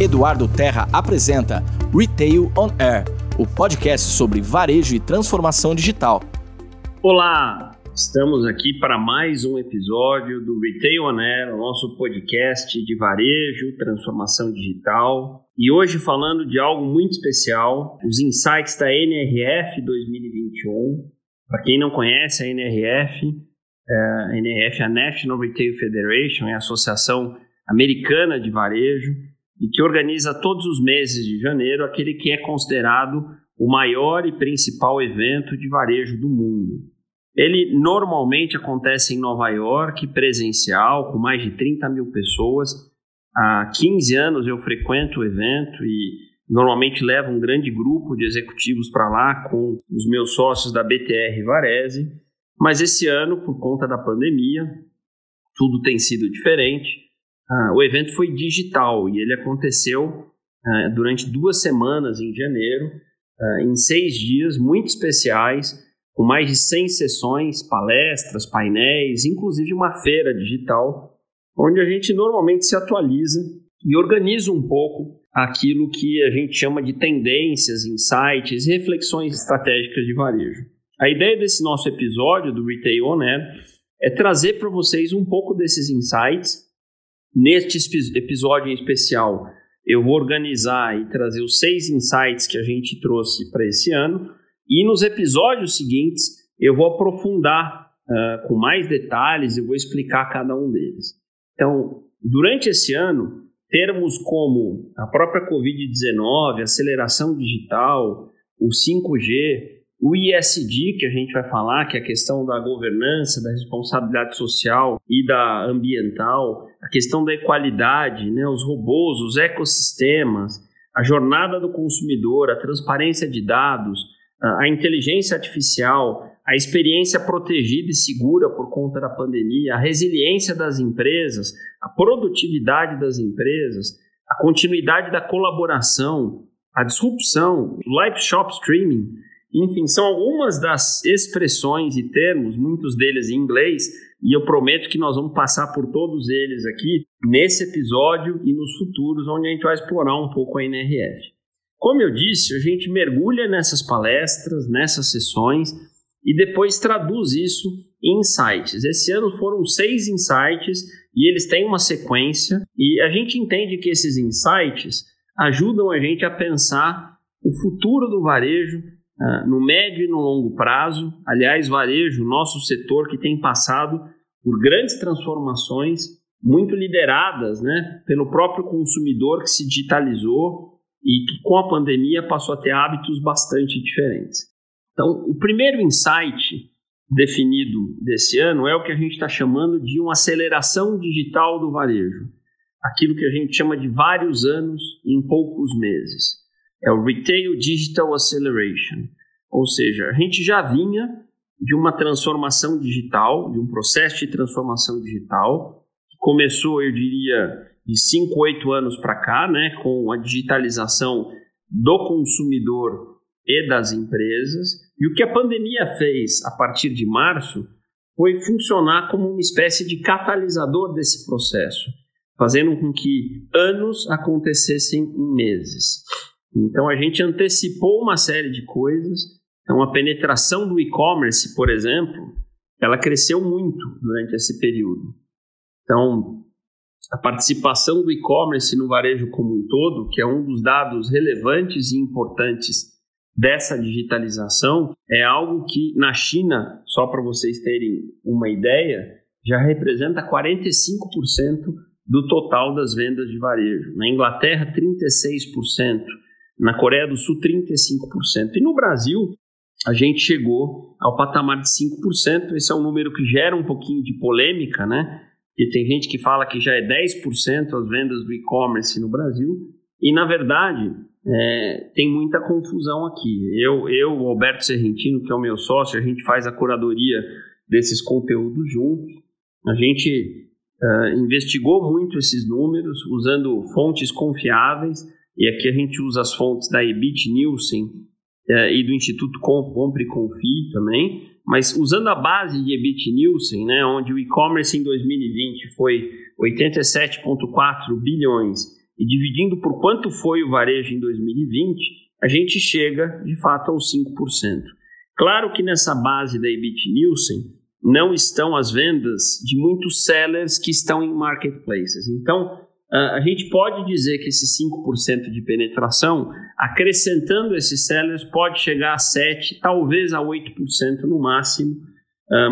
Eduardo Terra apresenta Retail on Air, o podcast sobre varejo e transformação digital. Olá, estamos aqui para mais um episódio do Retail on Air, nosso podcast de varejo, transformação digital. E hoje falando de algo muito especial, os insights da NRF 2021. Para quem não conhece a NRF, é, a NRF é a National Retail Federation, é a associação americana de varejo e que organiza todos os meses de janeiro aquele que é considerado o maior e principal evento de varejo do mundo. Ele normalmente acontece em Nova York, presencial, com mais de 30 mil pessoas. Há 15 anos eu frequento o evento e normalmente levo um grande grupo de executivos para lá com os meus sócios da BTR Varese. Mas esse ano, por conta da pandemia, tudo tem sido diferente ah, o evento foi digital e ele aconteceu ah, durante duas semanas em janeiro, ah, em seis dias muito especiais, com mais de 100 sessões, palestras, painéis, inclusive uma feira digital, onde a gente normalmente se atualiza e organiza um pouco aquilo que a gente chama de tendências, insights e reflexões estratégicas de varejo. A ideia desse nosso episódio do Retail On Air é trazer para vocês um pouco desses insights Neste episódio em especial, eu vou organizar e trazer os seis insights que a gente trouxe para esse ano. E nos episódios seguintes, eu vou aprofundar uh, com mais detalhes e vou explicar cada um deles. Então, durante esse ano, termos como a própria Covid-19, aceleração digital, o 5G, o ISD, que a gente vai falar, que é a questão da governança, da responsabilidade social e da ambiental, a questão da equalidade, né, os robôs, os ecossistemas, a jornada do consumidor, a transparência de dados, a inteligência artificial, a experiência protegida e segura por conta da pandemia, a resiliência das empresas, a produtividade das empresas, a continuidade da colaboração, a disrupção, o live shop streaming, enfim, são algumas das expressões e termos, muitos deles em inglês, e eu prometo que nós vamos passar por todos eles aqui nesse episódio e nos futuros, onde a gente vai explorar um pouco a NRF. Como eu disse, a gente mergulha nessas palestras, nessas sessões e depois traduz isso em insights. Esse ano foram seis insights e eles têm uma sequência, e a gente entende que esses insights ajudam a gente a pensar o futuro do varejo no médio e no longo prazo. Aliás, varejo, nosso setor que tem passado por grandes transformações, muito lideradas né, pelo próprio consumidor que se digitalizou e que com a pandemia passou a ter hábitos bastante diferentes. Então, o primeiro insight definido desse ano é o que a gente está chamando de uma aceleração digital do varejo. Aquilo que a gente chama de vários anos em poucos meses é o Retail Digital Acceleration. Ou seja, a gente já vinha de uma transformação digital, de um processo de transformação digital, que começou, eu diria, de 5, 8 anos para cá, né, com a digitalização do consumidor e das empresas. E o que a pandemia fez a partir de março foi funcionar como uma espécie de catalisador desse processo, fazendo com que anos acontecessem em meses. Então a gente antecipou uma série de coisas. Então a penetração do e-commerce, por exemplo, ela cresceu muito durante esse período. Então a participação do e-commerce no varejo como um todo, que é um dos dados relevantes e importantes dessa digitalização, é algo que na China, só para vocês terem uma ideia, já representa 45% do total das vendas de varejo. Na Inglaterra, 36% na Coreia do Sul 35%. E no Brasil, a gente chegou ao patamar de 5%. Esse é um número que gera um pouquinho de polêmica, né? Porque tem gente que fala que já é 10% as vendas do e-commerce no Brasil. E, na verdade, é, tem muita confusão aqui. Eu, eu, o Alberto Serrentino, que é o meu sócio, a gente faz a curadoria desses conteúdos juntos. A gente uh, investigou muito esses números, usando fontes confiáveis e aqui a gente usa as fontes da Ebit Nielsen é, e do Instituto Compre Confie também, mas usando a base de Ebit Nielsen, né, onde o e-commerce em 2020 foi 87,4 bilhões e dividindo por quanto foi o varejo em 2020, a gente chega de fato aos 5%. Claro que nessa base da EBIT Nielsen não estão as vendas de muitos sellers que estão em marketplaces. Então, a gente pode dizer que esse 5% de penetração, acrescentando esses sellers, pode chegar a 7%, talvez a 8% no máximo,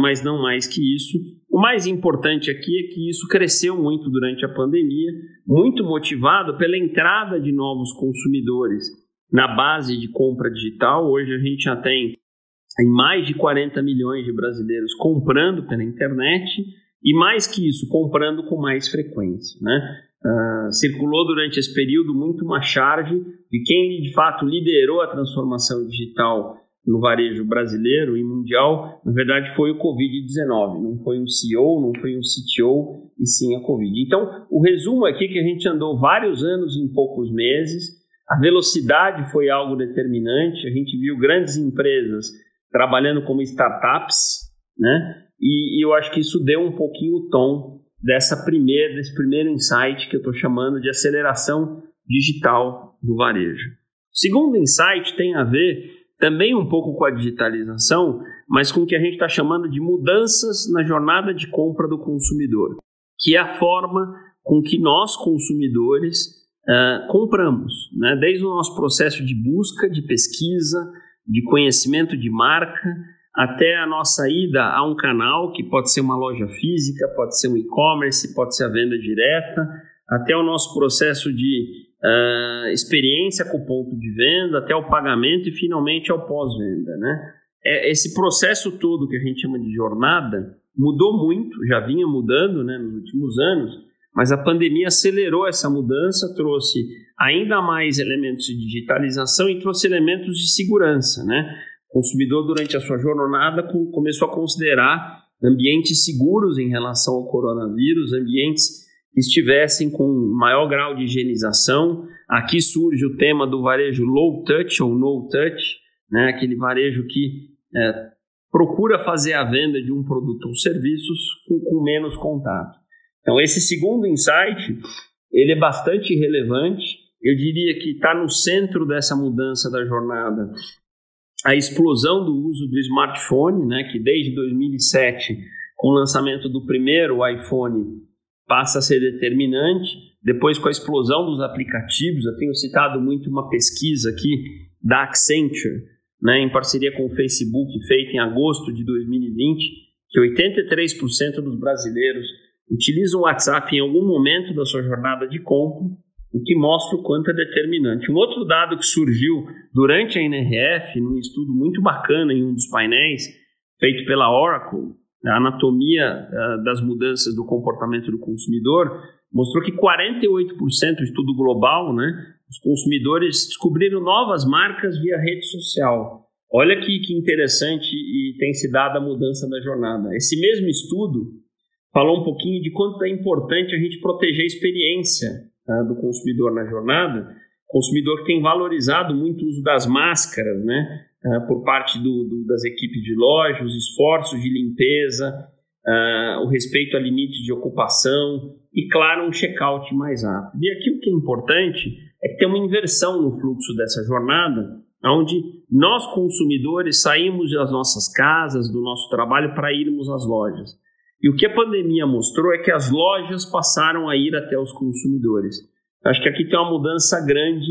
mas não mais que isso. O mais importante aqui é que isso cresceu muito durante a pandemia, muito motivado pela entrada de novos consumidores na base de compra digital. Hoje a gente já tem mais de 40 milhões de brasileiros comprando pela internet e mais que isso, comprando com mais frequência. Né? Uh, circulou durante esse período muito uma charge de quem de fato liderou a transformação digital no varejo brasileiro e mundial, na verdade foi o Covid-19, não foi um CEO, não foi um CTO, e sim a Covid. Então, o resumo aqui é que a gente andou vários anos em poucos meses, a velocidade foi algo determinante, a gente viu grandes empresas trabalhando como startups, né? E, e eu acho que isso deu um pouquinho o tom dessa primeira, desse primeiro insight que eu estou chamando de aceleração digital do varejo. O segundo insight tem a ver também um pouco com a digitalização, mas com o que a gente está chamando de mudanças na jornada de compra do consumidor, que é a forma com que nós, consumidores, uh, compramos, né? desde o nosso processo de busca, de pesquisa, de conhecimento de marca, até a nossa ida a um canal, que pode ser uma loja física, pode ser um e-commerce, pode ser a venda direta, até o nosso processo de uh, experiência com o ponto de venda, até o pagamento e finalmente ao pós-venda. Né? É, esse processo todo que a gente chama de jornada mudou muito, já vinha mudando né, nos últimos anos, mas a pandemia acelerou essa mudança, trouxe ainda mais elementos de digitalização e trouxe elementos de segurança. Né? Consumidor, durante a sua jornada, começou a considerar ambientes seguros em relação ao coronavírus, ambientes que estivessem com maior grau de higienização. Aqui surge o tema do varejo low touch ou no touch, né? aquele varejo que é, procura fazer a venda de um produto ou serviços com, com menos contato. Então, esse segundo insight, ele é bastante relevante. Eu diria que está no centro dessa mudança da jornada a explosão do uso do smartphone, né, que desde 2007, com o lançamento do primeiro iPhone, passa a ser determinante. Depois, com a explosão dos aplicativos, eu tenho citado muito uma pesquisa aqui da Accenture, né, em parceria com o Facebook, feita em agosto de 2020, que 83% dos brasileiros utilizam o WhatsApp em algum momento da sua jornada de compra, o que mostra o quanto é determinante. Um outro dado que surgiu durante a NRF, num estudo muito bacana em um dos painéis, feito pela Oracle, a anatomia uh, das mudanças do comportamento do consumidor, mostrou que 48% estudo global, né, os consumidores descobriram novas marcas via rede social. Olha que, que interessante e tem se dado a mudança da jornada. Esse mesmo estudo falou um pouquinho de quanto é importante a gente proteger a experiência uh, do consumidor na jornada. O consumidor tem valorizado muito o uso das máscaras, né? uh, por parte do, do, das equipes de loja, os esforços de limpeza, uh, o respeito a limite de ocupação e, claro, um check-out mais rápido. E aqui o que é importante é que tem uma inversão no fluxo dessa jornada, onde nós, consumidores, saímos das nossas casas, do nosso trabalho, para irmos às lojas. E o que a pandemia mostrou é que as lojas passaram a ir até os consumidores. Acho que aqui tem uma mudança grande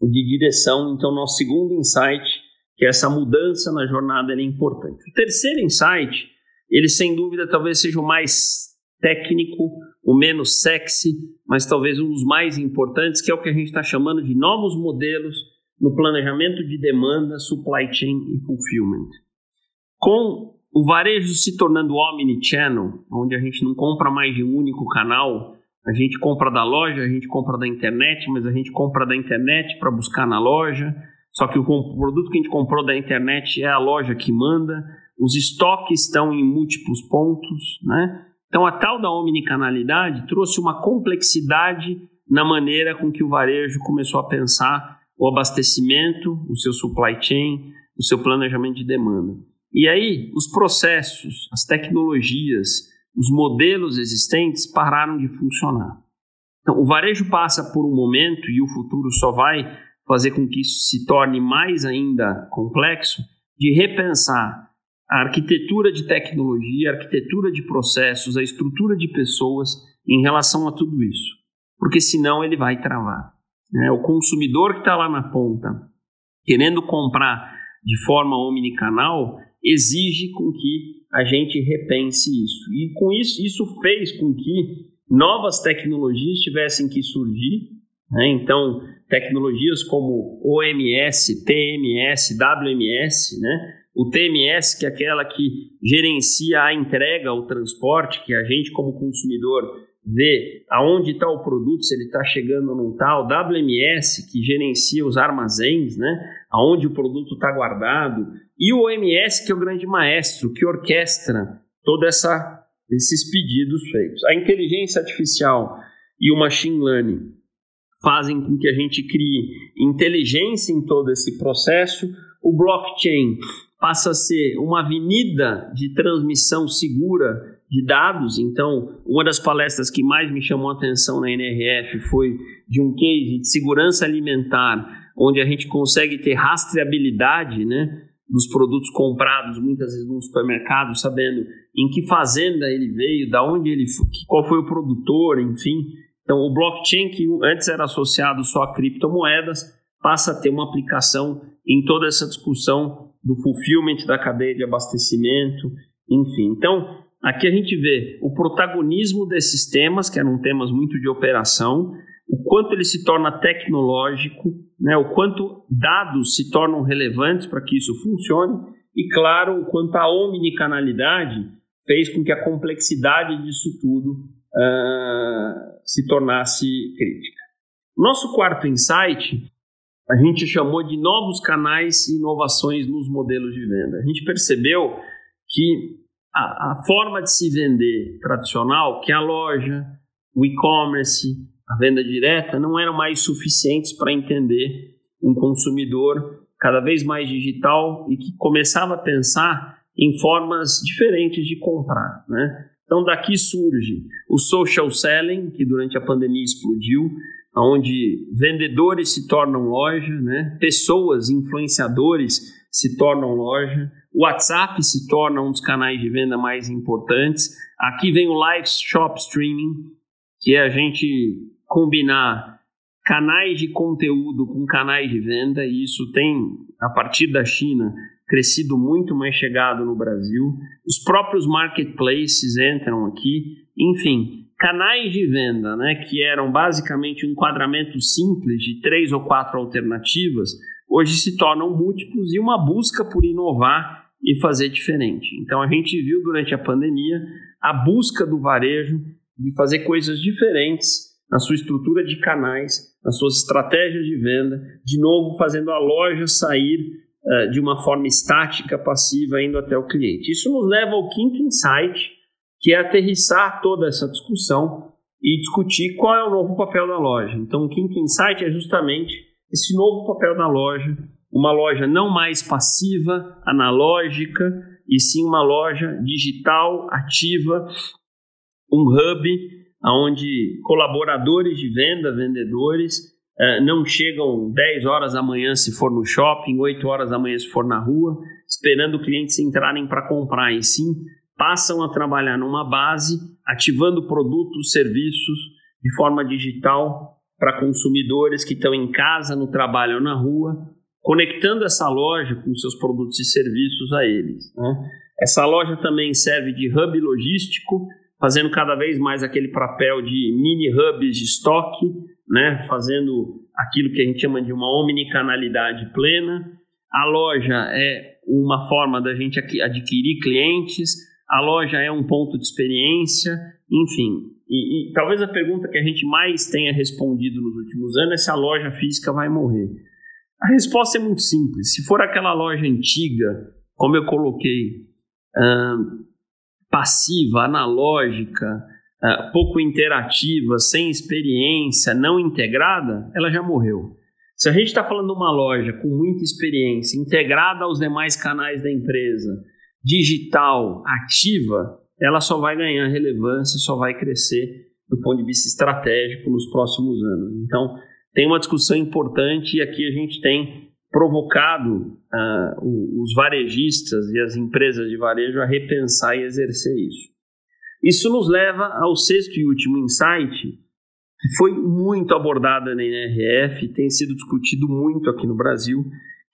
de direção. Então, nosso segundo insight, que é essa mudança na jornada, é importante. O terceiro insight, ele sem dúvida talvez seja o mais técnico, o menos sexy, mas talvez um dos mais importantes, que é o que a gente está chamando de novos modelos no planejamento de demanda, supply chain e fulfillment. Com o varejo se tornando omnichannel, onde a gente não compra mais de um único canal, a gente compra da loja, a gente compra da internet, mas a gente compra da internet para buscar na loja. Só que o produto que a gente comprou da internet é a loja que manda. Os estoques estão em múltiplos pontos, né? Então a tal da omnicanalidade trouxe uma complexidade na maneira com que o varejo começou a pensar o abastecimento, o seu supply chain, o seu planejamento de demanda. E aí os processos, as tecnologias, os modelos existentes pararam de funcionar. Então, o varejo passa por um momento e o futuro só vai fazer com que isso se torne mais ainda complexo de repensar a arquitetura de tecnologia, a arquitetura de processos, a estrutura de pessoas em relação a tudo isso. Porque senão ele vai travar. Né? O consumidor que está lá na ponta, querendo comprar de forma omnicanal, exige com que a gente repense isso. E com isso, isso fez com que novas tecnologias tivessem que surgir. Né? Então, tecnologias como OMS, TMS, WMS, né? o TMS, que é aquela que gerencia a entrega, o transporte, que a gente como consumidor vê aonde está o produto, se ele está chegando ou não está, o WMS, que gerencia os armazéns, né? aonde o produto está guardado, e o OMS, que é o grande maestro, que orquestra todos esses pedidos feitos. A inteligência artificial e o machine learning fazem com que a gente crie inteligência em todo esse processo. O blockchain passa a ser uma avenida de transmissão segura de dados. Então, uma das palestras que mais me chamou a atenção na NRF foi de um case de segurança alimentar, onde a gente consegue ter rastreabilidade, né? Dos produtos comprados muitas vezes no supermercado, sabendo em que fazenda ele veio, da onde ele qual foi o produtor, enfim. Então, o blockchain, que antes era associado só a criptomoedas, passa a ter uma aplicação em toda essa discussão do fulfillment da cadeia de abastecimento, enfim. Então, aqui a gente vê o protagonismo desses temas, que eram temas muito de operação, o quanto ele se torna tecnológico, né, o quanto dados se tornam relevantes para que isso funcione, e, claro, o quanto a omnicanalidade fez com que a complexidade disso tudo uh, se tornasse crítica. Nosso quarto insight a gente chamou de novos canais e inovações nos modelos de venda. A gente percebeu que a, a forma de se vender tradicional, que é a loja, o e-commerce, a venda direta, não eram mais suficientes para entender um consumidor cada vez mais digital e que começava a pensar em formas diferentes de comprar. Né? Então daqui surge o social selling, que durante a pandemia explodiu, onde vendedores se tornam loja, né? pessoas, influenciadores se tornam loja, o WhatsApp se torna um dos canais de venda mais importantes. Aqui vem o live shop streaming, que é a gente combinar canais de conteúdo com canais de venda, e isso tem, a partir da China, crescido muito mais chegado no Brasil. Os próprios marketplaces entram aqui. Enfim, canais de venda, né, que eram basicamente um enquadramento simples de três ou quatro alternativas, hoje se tornam múltiplos e uma busca por inovar e fazer diferente. Então a gente viu durante a pandemia a busca do varejo de fazer coisas diferentes na sua estrutura de canais, nas suas estratégias de venda, de novo fazendo a loja sair uh, de uma forma estática, passiva, indo até o cliente. Isso nos leva ao quinto insight, que é aterrissar toda essa discussão e discutir qual é o novo papel da loja. Então, o quinto insight é justamente esse novo papel da loja, uma loja não mais passiva, analógica, e sim uma loja digital, ativa, um hub onde colaboradores de venda, vendedores, eh, não chegam 10 horas da manhã se for no shopping, 8 horas da manhã se for na rua, esperando clientes entrarem para comprar, e sim passam a trabalhar numa base, ativando produtos, serviços de forma digital para consumidores que estão em casa, no trabalho ou na rua, conectando essa loja com seus produtos e serviços a eles. Né? Essa loja também serve de hub logístico, fazendo cada vez mais aquele papel de mini hubs de estoque, né? fazendo aquilo que a gente chama de uma omnicanalidade plena. A loja é uma forma da gente adquirir clientes, a loja é um ponto de experiência, enfim. E, e, talvez a pergunta que a gente mais tenha respondido nos últimos anos é se a loja física vai morrer. A resposta é muito simples. Se for aquela loja antiga, como eu coloquei, passiva, analógica, uh, pouco interativa, sem experiência, não integrada, ela já morreu. Se a gente está falando de uma loja com muita experiência, integrada aos demais canais da empresa, digital, ativa, ela só vai ganhar relevância e só vai crescer do ponto de vista estratégico nos próximos anos. Então, tem uma discussão importante e aqui a gente tem provocado uh, os varejistas e as empresas de varejo a repensar e exercer isso. Isso nos leva ao sexto e último insight, que foi muito abordado na NRF, tem sido discutido muito aqui no Brasil,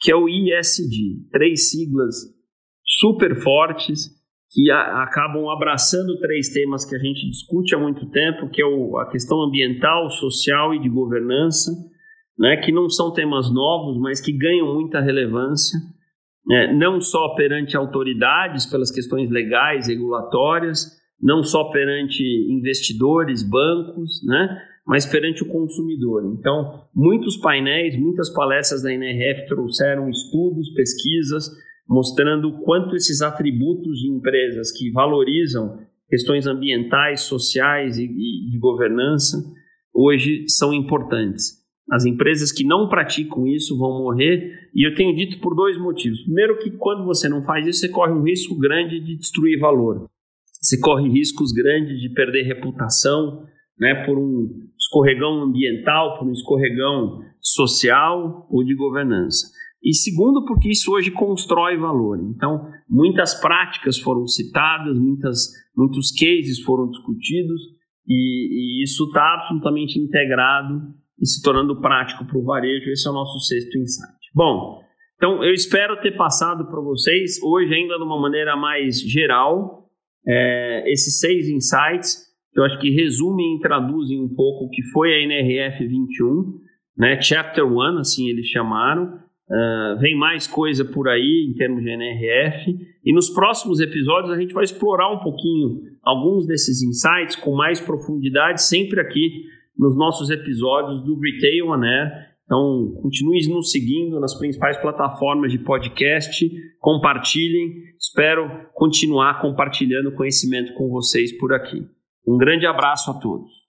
que é o ISD, três siglas super fortes que a, acabam abraçando três temas que a gente discute há muito tempo, que é o, a questão ambiental, social e de governança, né, que não são temas novos, mas que ganham muita relevância, né, não só perante autoridades, pelas questões legais, regulatórias, não só perante investidores, bancos, né, mas perante o consumidor. Então, muitos painéis, muitas palestras da NRF trouxeram estudos, pesquisas, mostrando o quanto esses atributos de empresas que valorizam questões ambientais, sociais e, e de governança hoje são importantes. As empresas que não praticam isso vão morrer, e eu tenho dito por dois motivos. Primeiro, que quando você não faz isso, você corre um risco grande de destruir valor. Você corre riscos grandes de perder reputação, né, por um escorregão ambiental, por um escorregão social ou de governança. E segundo, porque isso hoje constrói valor. Então, muitas práticas foram citadas, muitas, muitos cases foram discutidos, e, e isso está absolutamente integrado e se tornando prático para o varejo. Esse é o nosso sexto insight. Bom, então eu espero ter passado para vocês, hoje ainda de uma maneira mais geral, é, esses seis insights, que eu acho que resumem e traduzem um pouco o que foi a NRF 21, né, Chapter 1, assim eles chamaram, Uh, vem mais coisa por aí em termos de NRF. E nos próximos episódios a gente vai explorar um pouquinho alguns desses insights com mais profundidade, sempre aqui nos nossos episódios do Retail On Air. Então, continue nos seguindo nas principais plataformas de podcast, compartilhem. Espero continuar compartilhando conhecimento com vocês por aqui. Um grande abraço a todos.